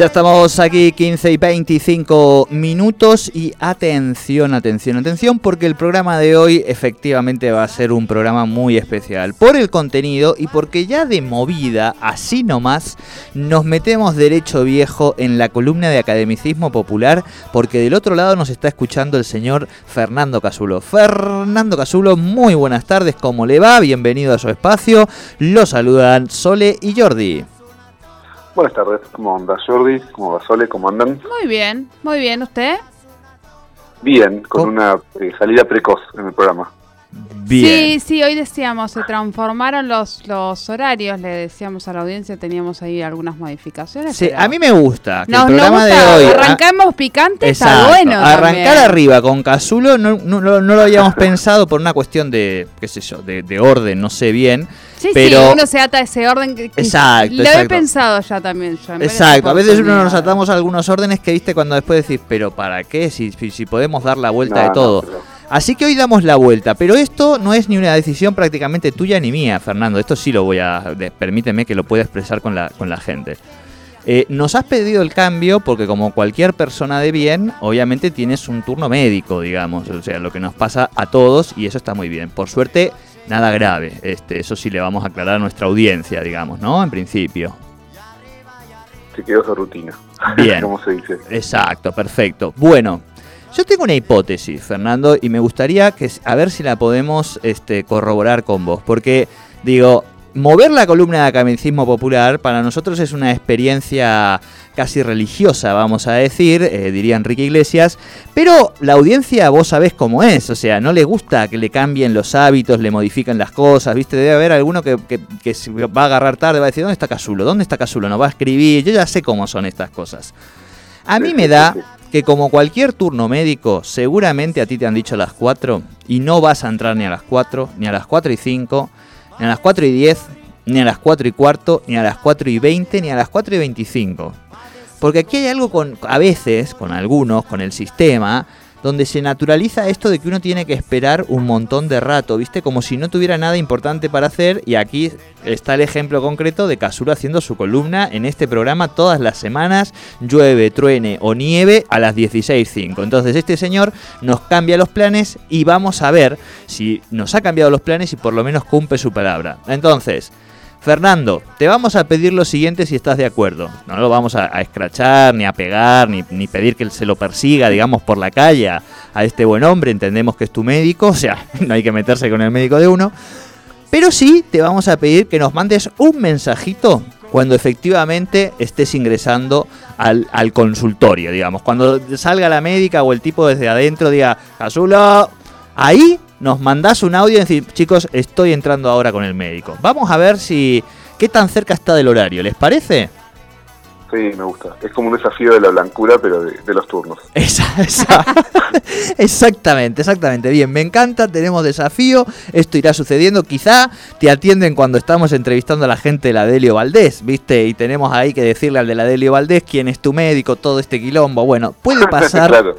Ya estamos aquí 15 y 25 minutos y atención, atención, atención porque el programa de hoy efectivamente va a ser un programa muy especial por el contenido y porque ya de movida, así nomás, nos metemos derecho viejo en la columna de academicismo popular porque del otro lado nos está escuchando el señor Fernando Casulo. Fernando Casulo, muy buenas tardes, ¿cómo le va? Bienvenido a su espacio. Lo saludan Sole y Jordi. Buenas tardes, ¿cómo anda Jordi? ¿Cómo va Sole? ¿Cómo andan? Muy bien, muy bien, ¿usted? Bien, con una eh, salida precoz en el programa. Sí, sí, hoy decíamos, se transformaron los, los horarios, le decíamos a la audiencia, teníamos ahí algunas modificaciones. Sí, a mí me gusta que Nos- el nos programa gusta, de hoy... ah, Arrancamos picante, está bueno. Arrancar también. arriba con Casulo no, no, no- no lo habíamos pensado por una cuestión de, qué sé yo, de, de orden, no sé bien. Sí, pero sí, uno se ata a ese orden que, que Exacto, lo he exacto. pensado ya también. yo, Exacto, a veces uno nos atamos a algunos órdenes que viste cuando después decís, pero ¿para qué? Si, si, si podemos dar la vuelta No, de no, todo. Así que hoy damos la vuelta, pero esto no es ni una decisión prácticamente tuya ni mía, Fernando. Esto sí lo voy a, permíteme que lo pueda expresar con la, con la gente. Eh, nos has pedido el cambio porque como cualquier persona de bien, obviamente tienes un turno médico, digamos, o sea, lo que nos pasa a todos y eso está muy bien. Por suerte, nada grave. Este, eso sí le vamos a aclarar a nuestra audiencia, digamos, ¿no? En principio. Se quedó esa rutina. Bien. ¿Cómo se dice? Exacto, perfecto. Bueno, yo tengo una hipótesis, Fernando, y me gustaría que a ver si la podemos este, corroborar con vos, porque digo, mover la columna de academicismo popular para nosotros es una experiencia casi religiosa, vamos a decir, eh, diría Enrique Iglesias, pero la audiencia vos sabés cómo es, o sea, no le gusta que le cambien los hábitos, le modifiquen las cosas, ¿viste? Debe haber alguno que, va a agarrar tarde, va a decir, ¿dónde está Casulo? ¿Dónde está Casulo? No va a escribir, yo ya sé cómo son estas cosas. A mí me da que como cualquier turno médico, seguramente a ti te han dicho las 4 y no vas a entrar ni a las 4, ni a las 4 y 5, ni a las 4 y 10, ni a las 4 y cuarto, ni a las 4 y 20, ni a las 4 y 25. Porque aquí hay algo con, a veces, con algunos, con el sistema, donde se naturaliza esto de que uno tiene que esperar un montón de rato, ¿viste? Como si no tuviera nada importante para hacer. Y aquí está el ejemplo concreto de Casulo haciendo su columna en este programa todas las semanas, llueve, truene o nieve, a las 16.05. Entonces este señor nos cambia los planes y vamos a ver si nos ha cambiado los planes y por lo menos cumple su palabra. Entonces... Fernando, te vamos a pedir lo siguiente si estás de acuerdo. No lo vamos a, escrachar, ni a pegar, ni, ni pedir que se lo persiga, digamos, por la calle a, a este buen hombre. Entendemos que es tu médico, o sea, no hay que meterse con el médico de uno. Pero sí te vamos a pedir que nos mandes un mensajito cuando efectivamente estés ingresando al, al consultorio, digamos. Cuando salga la médica o el tipo desde adentro diga, Casulo, ahí nos mandás un audio y decir, chicos, estoy entrando ahora con el médico. Vamos a ver si qué tan cerca está del horario, ¿les parece? Sí, me gusta. Es como un desafío de la blancura, pero de, los turnos. exactamente, exactamente. Bien, me encanta, tenemos desafío, esto irá sucediendo. Quizá te atienden cuando estamos entrevistando a la gente de la Delio Valdés, ¿viste? Y tenemos ahí que decirle al de la Delio Valdés quién es tu médico, todo este quilombo. Bueno, puede pasar,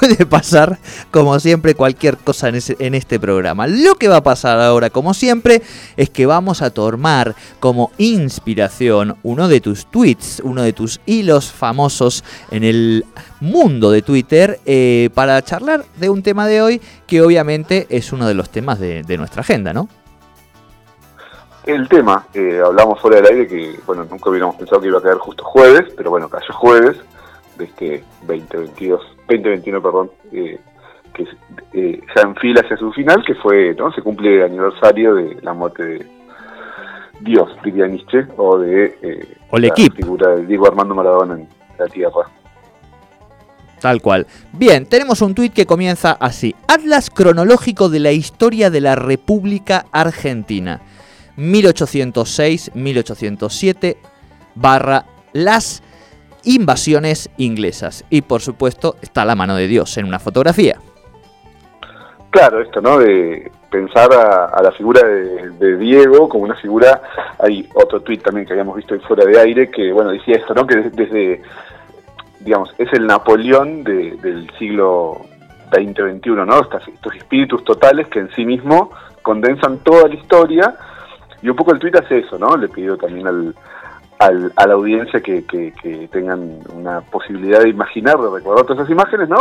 puede pasar, como siempre, cualquier cosa en, en este programa. Lo que va a pasar ahora, como siempre, es que vamos a tomar como inspiración uno de tus tweets, uno de tus hilos famosos en el mundo de Twitter eh, para charlar de un tema de hoy que obviamente es uno de los temas de, nuestra agenda, ¿no? El tema, eh, hablamos fuera del aire que, bueno, nunca hubiéramos pensado que iba a caer justo jueves, pero bueno, cayó jueves de este 2022, 2021, perdón, eh, que ya enfila hacia su final, que fue, ¿no? Se cumple el aniversario de la muerte de Dios, diría Nietzsche, o de eh, la figura de Diego Armando Maradona en la Tierra. Tal cual. Bien, tenemos un tuit que comienza así. Atlas cronológico de la historia de la República Argentina. 1806-1807 barra las invasiones inglesas. Y por supuesto está la mano de Dios en una fotografía. Claro, esto, ¿no? De pensar a, la figura de, Diego como una figura, hay otro tuit también que habíamos visto ahí fuera de aire que, bueno, decía esto, ¿no? Que desde, digamos, es el Napoleón del siglo XX-XXI, ¿no? Estos, estos espíritus totales que en sí mismo condensan toda la historia y un poco el tuit hace eso, ¿no? Le pido también al, a la audiencia que, tengan una posibilidad de imaginar, de recordar todas esas imágenes, ¿no?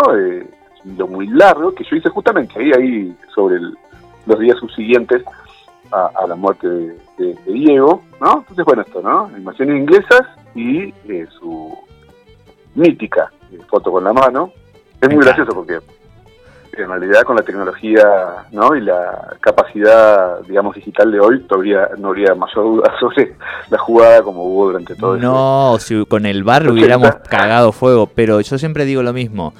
lo muy largo que yo hice justamente ahí, ahí sobre el, los días subsiguientes a, la muerte de, Diego, ¿no? Entonces, bueno, esto, ¿no? Animaciones inglesas y eh, su mítica eh, foto con la mano. Es muy gracioso porque en realidad con la tecnología ¿no? y la capacidad, digamos, digital de hoy, todavía no habría mayor duda sobre la jugada como hubo durante todo No, si con el bar hubiéramos cagado fuego, pero yo siempre digo lo mismo.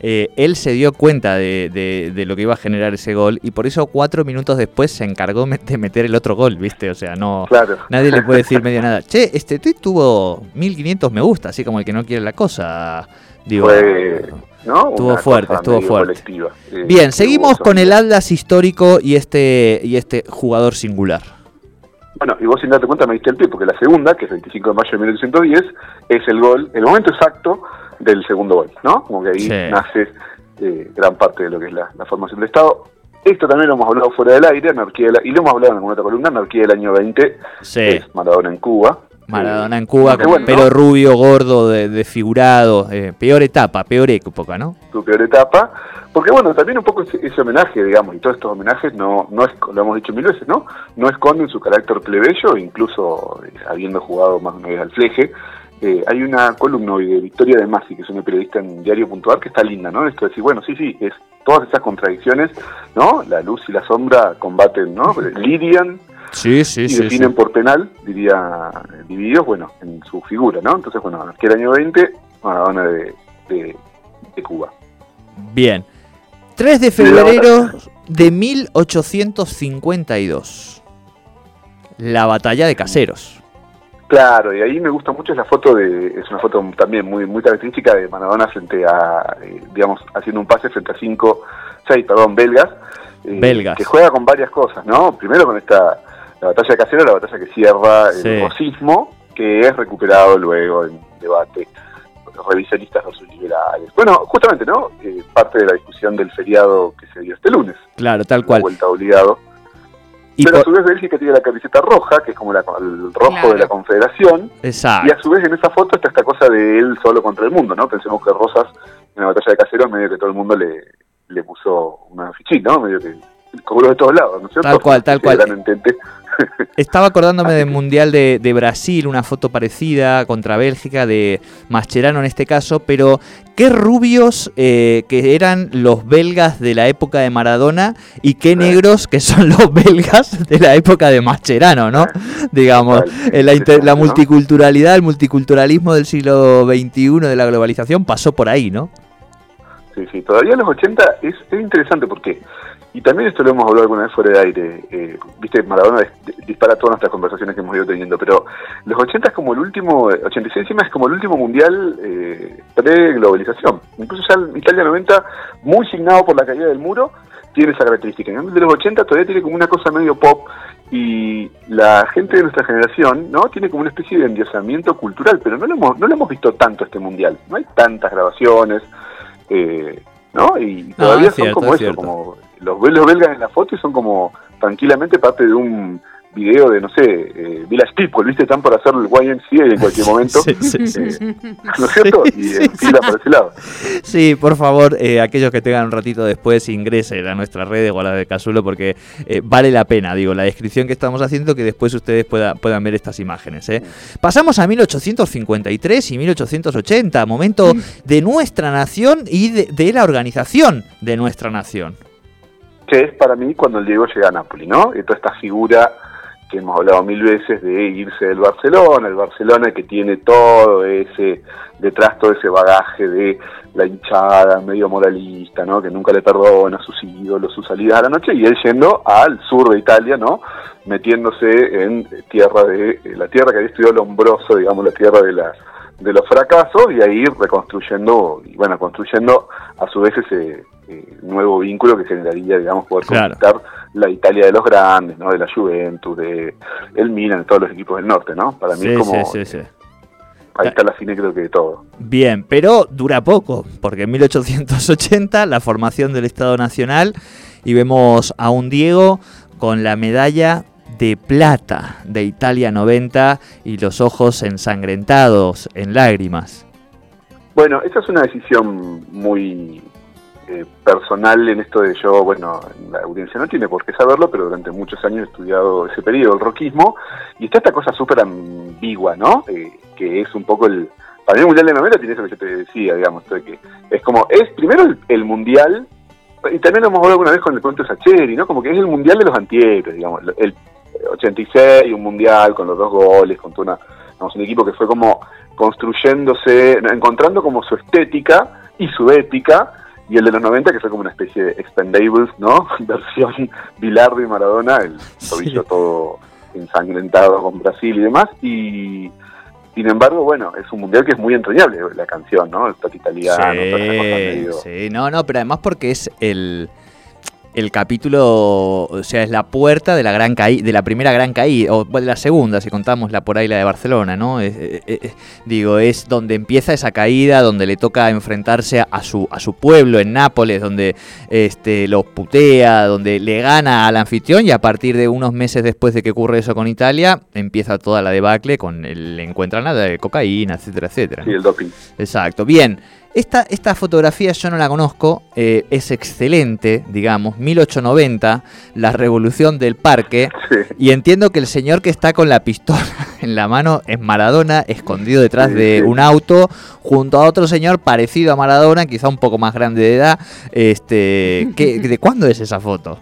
Eh, él se dio cuenta de, lo que iba a generar ese gol y por eso cuatro minutos después se encargó de meter el otro gol, ¿viste? O sea, no nadie le puede decir medio nada. Che, este tweet tuvo 1500 me gusta, así como el que no quiere la cosa. Digo, Estuvo fuerte, estuvo fuerte. Eh, Bien, seguimos con el Atlas histórico y este, y este jugador singular. Bueno, y vos sin darte cuenta me diste el pie, porque la segunda, que es 25 de mayo de 1910, es el gol, el momento exacto del segundo gol, ¿no? Como que ahí nace eh, gran parte de lo que es la, formación del Estado. Esto también lo hemos hablado fuera del aire, anarquía y lo hemos hablado en alguna otra columna, anarquía del año 20, es Maradona en Cuba. Maradona en Cuba, con pelo rubio, gordo, desfigurado, de eh, peor etapa, peor época, ¿no? Tu peor etapa, porque bueno, también un poco ese, homenaje, digamos, y todos estos homenajes no, no es, lo hemos dicho mil veces, ¿no? No esconden su carácter plebeyo, incluso eh, habiendo jugado más de una vez al fleje, eh, hay una columna hoy de Victoria de Masi, que es una periodista en Diario Puntual, que está linda, ¿no? Esto de decir, bueno, sí, sí, es todas esas contradicciones, ¿no? La luz y la sombra combaten, ¿no? Lidian sí, sí, y definen por penal, diría divididos, bueno, en su figura, ¿no? Entonces, bueno, que el año 20, Maradona de, de, de Cuba. Bien. 3 de febrero de 1852. La batalla de Caseros. Claro, y ahí me gusta mucho la foto de, es una foto también muy muy característica de Maradona frente a, eh, digamos, haciendo un pase frente a cinco, seis, perdón, belgas, eh, belgas, que juega con varias cosas, ¿no? Primero con esta, la batalla casera, la batalla que cierra el racismo, que es recuperado luego en debate los revisionistas versus liberales. Bueno, justamente, ¿no? Eh, parte de la discusión del feriado que se dio este lunes. Claro, tal cual. Vuelta obligado. Pero a su vez Bélgica tiene la camiseta roja, que es como el rojo de la Confederación. Exacto. Y a su vez en esa foto está esta cosa de él solo contra el mundo, ¿no? Pensemos que Rosas en la batalla de Caseros medio que todo el mundo le, le puso una fichita, ¿no? Medio que los de todos lados, ¿no es cierto? Tal cual, tal cual. Estaba acordándome del Mundial de, Brasil, una foto parecida contra Bélgica de Mascherano en este caso, pero qué rubios eh, que eran los belgas de la época de Maradona y qué negros que son los belgas de la época de Mascherano, ¿no? Digamos, eh, la, la multiculturalidad, el multiculturalismo del siglo XXI de la globalización pasó por ahí, ¿no? Sí, sí, todavía en los 80 es, es interesante porque Y también esto lo hemos hablado alguna vez fuera de aire. Eh, Viste, Maradona dispara todas nuestras conversaciones que hemos ido teniendo, pero los 80 es como el último, 86 encima es como el último mundial eh, pre-globalización. Incluso ya el Italia 90, muy signado por la caída del muro, tiene esa característica. En el de los 80 todavía tiene como una cosa medio pop y la gente de nuestra generación no tiene como una especie de endiosamiento cultural, pero no lo hemos, no lo hemos visto tanto este mundial. No hay tantas grabaciones. Eh, ¿no? Y todavía son como eso, como los, los belgas en la foto y son como tranquilamente parte de un video de, no sé, eh, Village People, ¿viste? Están por hacer el YMCA en cualquier momento. Sí, sí, eh, ¿No es cierto? Y en fila por ese lado. Sí, por favor, eh, aquellos que tengan un ratito después, ingresen a nuestra red o a la de Casulo porque eh, vale la pena, digo, la descripción que estamos haciendo, que después ustedes pueda, puedan ver estas imágenes. ¿eh? Pasamos a 1853 y 1880, momento de nuestra nación y de, de la organización de nuestra nación. Que es para mí cuando el Diego llega a Nápoles, ¿no? Y toda esta figura que hemos hablado mil veces de irse del Barcelona, el Barcelona que tiene todo ese, detrás todo ese bagaje de la hinchada medio moralista, ¿no? Que nunca le perdona a sus ídolos, sus salidas a la noche, y él yendo al sur de Italia, ¿no? Metiéndose en tierra de, la tierra que había estudiado Lombroso, digamos, la tierra de la de los fracasos y ahí reconstruyendo, y bueno, construyendo a su vez ese eh, nuevo vínculo que generaría, digamos, poder Claro. conquistar la Italia de los grandes, ¿no? De la Juventus, de el Milan, de todos los equipos del norte, ¿no? Para mí Sí, es como, sí, sí, sí. ahí está la cine creo que de todo. Bien, pero dura poco, porque en 1880 la formación del Estado Nacional y vemos a un Diego con la medalla de plata de Italia 90 y los ojos ensangrentados en lágrimas. Bueno, esa es una decisión muy eh, personal en esto de yo, bueno, la audiencia no tiene por qué saberlo, pero durante muchos años he estudiado ese periodo, el rockismo, y está esta cosa súper ambigua, ¿no? Eh, que es un poco el... Para mí el Mundial de 90 tiene eso que yo te decía, digamos, de que es como, es primero el, el Mundial, y también lo hemos hablado alguna vez con el cuento de Sacheri, ¿no? Como que es el Mundial de los antihéroes, digamos, el 86, un Mundial con los dos goles, con toda una, digamos, un equipo que fue como construyéndose, encontrando como su estética y su ética, y el de los 90 que fue como una especie de expendables, ¿no? Versión Bilardo y Maradona, el tobillo todo ensangrentado con Brasil y demás, y sin embargo, bueno, es un mundial que es muy entrañable la canción, ¿no? El toque italiano, medio... sí, no, no, pero además porque es el, el capítulo, o sea, es la puerta de la gran caída, de la primera gran caída, o de la segunda, si contamos la por ahí la de Barcelona, ¿no? Es- eh, eh, digo, es donde empieza esa caída, donde le toca enfrentarse a su, a su pueblo en Nápoles, donde este, los putea, donde le gana al anfitrión y a partir de unos meses después de que ocurre eso con Italia, empieza toda la debacle con el encuentran nada de cocaína, etcétera, etcétera. Sí, el doping. Exacto. Bien. Esta, esta fotografía yo no la conozco, eh, es excelente, digamos, 1890, la revolución del parque, Sí. y entiendo que el señor que está con la pistola en la mano es Maradona, escondido detrás Sí, de sí. un auto, junto a otro señor parecido a Maradona, quizá un poco más grande de edad. Este, ¿qué- ¿De cuándo es esa foto?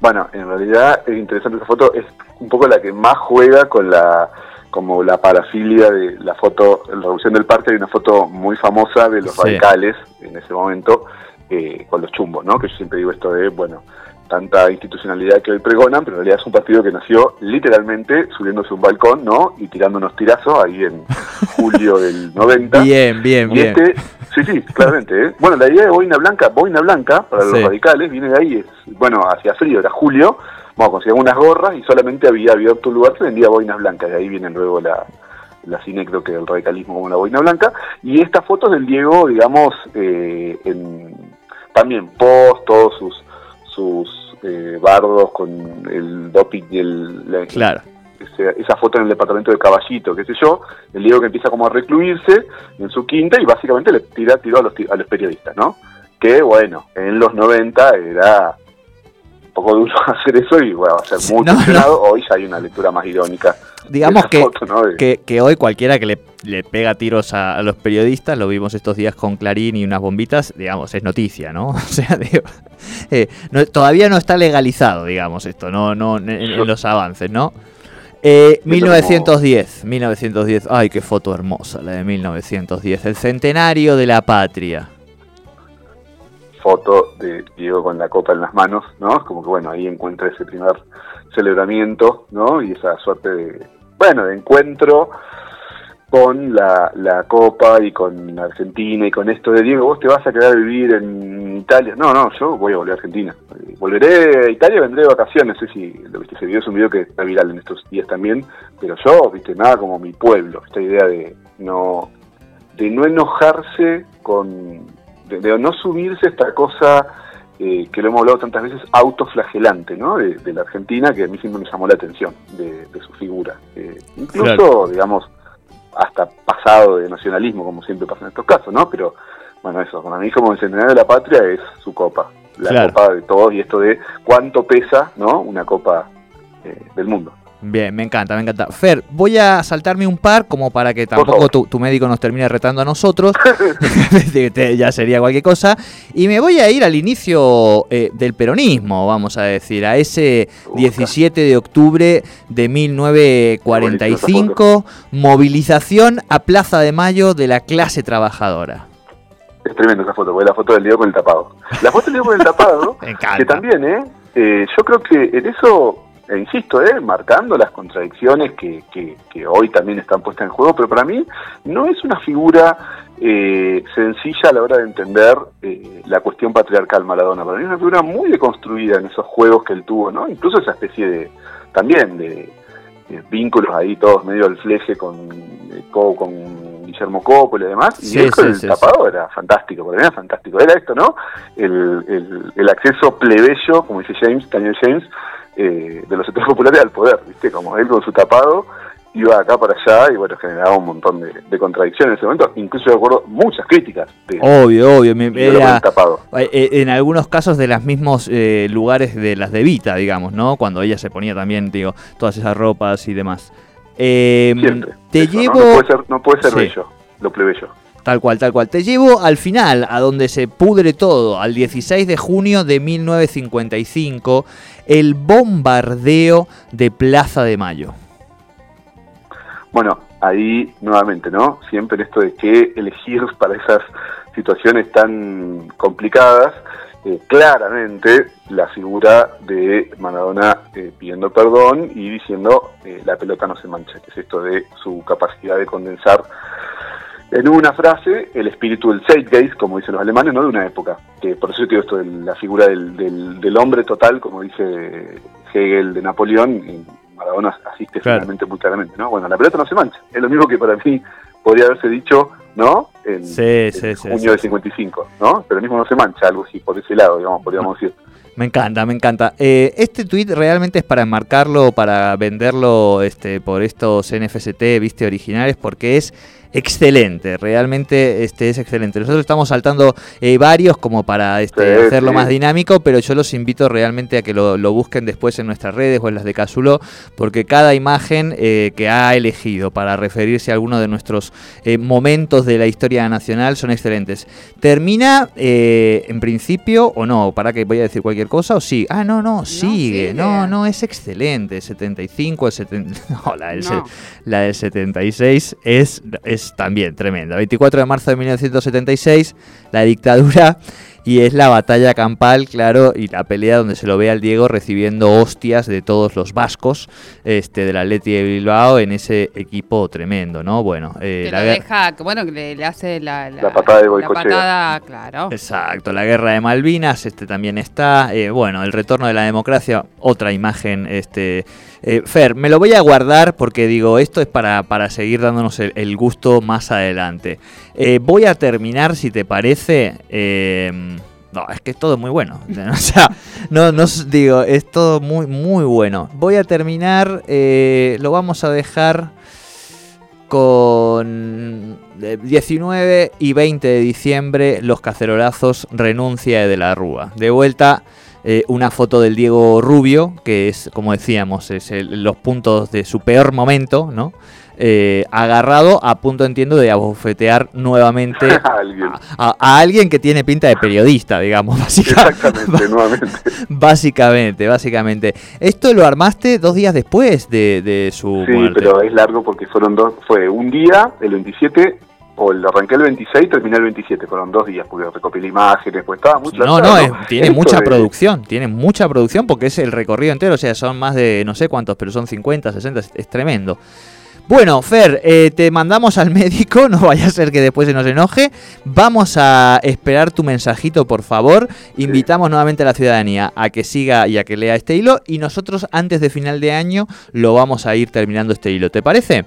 Bueno, en realidad es interesante esa foto, es un poco la que más juega con la como la parafilia de la foto, la Revolución del Parque, hay una foto muy famosa de los Sí. radicales en ese momento, eh, con los chumbos, ¿no? Que yo siempre digo esto de, bueno, tanta institucionalidad que hoy pregonan, pero en realidad es un partido que nació literalmente subiéndose un balcón, ¿no? Y tirando unos tirazos ahí en julio del 90. Bien, bien, Y bien. este, sí, sí, claramente. ¿eh? Bueno, la idea de boina blanca, boina blanca para los Sí. radicales viene de ahí, es, bueno, hacia frío, era julio, bueno, conseguían unas gorras y solamente había abierto un lugar que vendía boinas blancas, de ahí viene luego la, la cine, creo que el radicalismo como la boina blanca. Y esta foto es del Diego, digamos, eh, en, también post, todos sus, sus eh, bardos con el doping y el... la- Claro. esa foto en el departamento de Caballito, qué sé yo, el Diego que empieza como a recluirse en su quinta y básicamente le tira tiro a los, a los periodistas, ¿no? Que bueno, en los 90 era poco duro hacer eso y bueno, va a ser muy no. Hoy ya hay una lectura más irónica. Digamos que, foto, ¿no? De- que, que hoy cualquiera que le, le pega tiros a, a los periodistas, lo vimos estos días con Clarín y unas bombitas, digamos, es noticia, ¿no? O sea, digo, eh, todavía no está legalizado, digamos, esto, no, no en, en los avances, ¿no? Eh, Esto 1910, 1910, ay, qué foto hermosa la de 1910, el centenario de la patria. Foto de Diego con la copa en las manos, ¿no? Como que bueno, ahí encuentra ese primer celebramiento, ¿no? Y esa suerte de, bueno, de encuentro con la, la Copa y con Argentina y con esto de Diego, vos te vas a quedar a vivir en Italia. No, no, yo voy a volver a Argentina. Volveré a Italia, vendré de vacaciones. No sé si lo viste ese video, es un video que está viral en estos días también. Pero yo, viste, nada como mi pueblo. Esta idea de no, de no enojarse con, de, no subirse a esta cosa eh, que lo hemos hablado tantas veces, autoflagelante, ¿no? De, la Argentina, que a mí siempre me llamó la atención de, su figura. Eh, incluso, digamos, hasta pasado de nacionalismo, como siempre pasa en estos casos, ¿no? Pero bueno, eso, para mí como el centenario de la patria es su copa, la copa de todos y esto de cuánto pesa, ¿no? Una copa eh, del mundo. Bien, me encanta, me encanta. Fer, voy a saltarme un par como para que tampoco tu, médico nos termine retando a nosotros. ya sería cualquier cosa. Y me voy a ir al inicio eh, del peronismo, vamos a decir, a ese 17 de octubre de 1945, movilización a Plaza de Mayo de la clase trabajadora. Es tremenda esa foto, porque la foto del Diego con el tapado. La foto del Diego con el tapado, que también, ¿eh? ¿eh? Yo creo que en eso e insisto, eh, marcando las contradicciones que, que, hoy también están puestas en juego, pero para mí no es una figura eh, sencilla a la hora de entender eh, la cuestión patriarcal Maradona. Para mí es una figura muy deconstruida en esos juegos que él tuvo, ¿no? Incluso esa especie de, también de, vínculos ahí todos medio al fleje con, con Guillermo Coppola y demás, y el tapado era fantástico, para mí era fantástico. Era esto, ¿no? El, el, el acceso plebeyo, como dice James, Daniel James, eh, de los sectores populares al poder, ¿viste? Como él con su tapado iba acá para allá y bueno, generaba un montón de, contradicciones en ese momento, incluso yo acuerdo muchas críticas. obvio, obvio, me, era, eh, eh, en algunos casos de los mismos lugares de las de Vita, digamos, ¿no? Cuando ella se ponía también, digo, todas esas ropas y demás. Siempre. Te llevo... ¿no? puede ser, no puede ser bello, lo plebeyo. Tal cual, tal cual. Te llevo al final, a donde se pudre todo, al 16 de junio de 1955, el bombardeo de Plaza de Mayo. Bueno, ahí nuevamente, ¿no? Siempre esto de qué elegir para esas situaciones tan complicadas, eh, claramente la figura de Maradona eh, pidiendo perdón y diciendo eh, la pelota no se mancha, que es esto de su capacidad de condensar en una frase el espíritu del Zeitgeist, como dicen los alemanes, no de una época. Que por eso digo esto de la figura del, del, hombre total, como dice Hegel de Napoleón, y Maradona asiste finalmente muy claramente, ¿no? Bueno, la pelota no se mancha. Es lo mismo que para mí podría haberse dicho, ¿no? En, junio de 55, ¿no? Pero mismo no se mancha, algo así, por ese lado, digamos, podríamos decir. Me encanta, me encanta. Eh, este tweet realmente es para enmarcarlo, para venderlo este, por estos NFST, viste, originales, porque es excelente, realmente este es excelente. Nosotros estamos saltando eh, varios como para este, hacerlo más dinámico, pero yo los invito realmente a que lo, busquen después en nuestras redes o en las de Casulo, porque cada imagen eh, que ha elegido para referirse a alguno de nuestros eh, momentos de la historia nacional son excelentes. Termina en principio o no, para que voy a decir cualquier cosa o sí. Ah, no, no, sigue. No, no, es excelente. 75, el 70, no, la del, la del 76 es, es también tremenda. 24 de marzo de 1976, la dictadura y es la batalla campal, claro, y la pelea donde se lo ve al Diego recibiendo hostias de todos los vascos este, del Atleti de Bilbao en ese equipo tremendo, ¿no? Bueno, eh, la deja, bueno, que le, hace la, patada de La patada, claro. Exacto, la guerra de Malvinas, este también está. Eh, bueno, el retorno de la democracia, otra imagen, este. Eh, Fer, me lo voy a guardar porque digo, esto es para, para seguir dándonos el, gusto más adelante. Voy a terminar, si te parece, no, es que es todo muy bueno. o sea, no, no digo, es todo muy, muy bueno. Voy a terminar, eh, lo vamos a dejar con 19 y 20 de diciembre, Los Cacerolazos renuncia de la Rúa. De vuelta, eh, una foto del Diego Rubio, que es, como decíamos, es los puntos de su peor momento, ¿no? Eh, agarrado a punto, entiendo, de abofetear nuevamente a, alguien. que tiene pinta de periodista, digamos, básicamente. Exactamente, nuevamente. Básicamente, básicamente. Esto lo armaste dos días después de, su sí, pero es largo porque fueron dos, fue un día, el 27, o el arranqué el 26 terminé el 27, fueron dos días, porque recopilé imágenes, pues estaba mucho No, no, tiene mucha producción, tiene mucha producción porque es el recorrido entero, o sea, son más de no sé cuántos, pero son 50, 60, es, tremendo. Bueno, Fer, eh, te mandamos al médico, no vaya a ser que después se nos enoje. Vamos a esperar tu mensajito, por favor. Invitamos nuevamente a la ciudadanía a que siga y a que lea este hilo. Y nosotros, antes de final de año, lo vamos a ir terminando este hilo. ¿Te parece?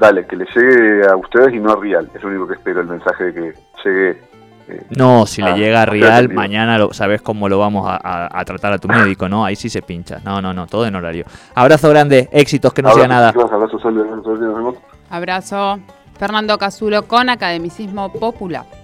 Dale, que le llegue a ustedes y no a Real. Es lo único que espero, el mensaje de que llegue. Eh, no, si le llega a Real, mañana lo, sabes cómo lo vamos a, tratar a tu médico, ¿no? Ahí sí se pincha. No, no, no, todo en horario. Abrazo grande, éxitos, que no sea nada. Abrazo, Fernando Casulo con Academicismo Popular.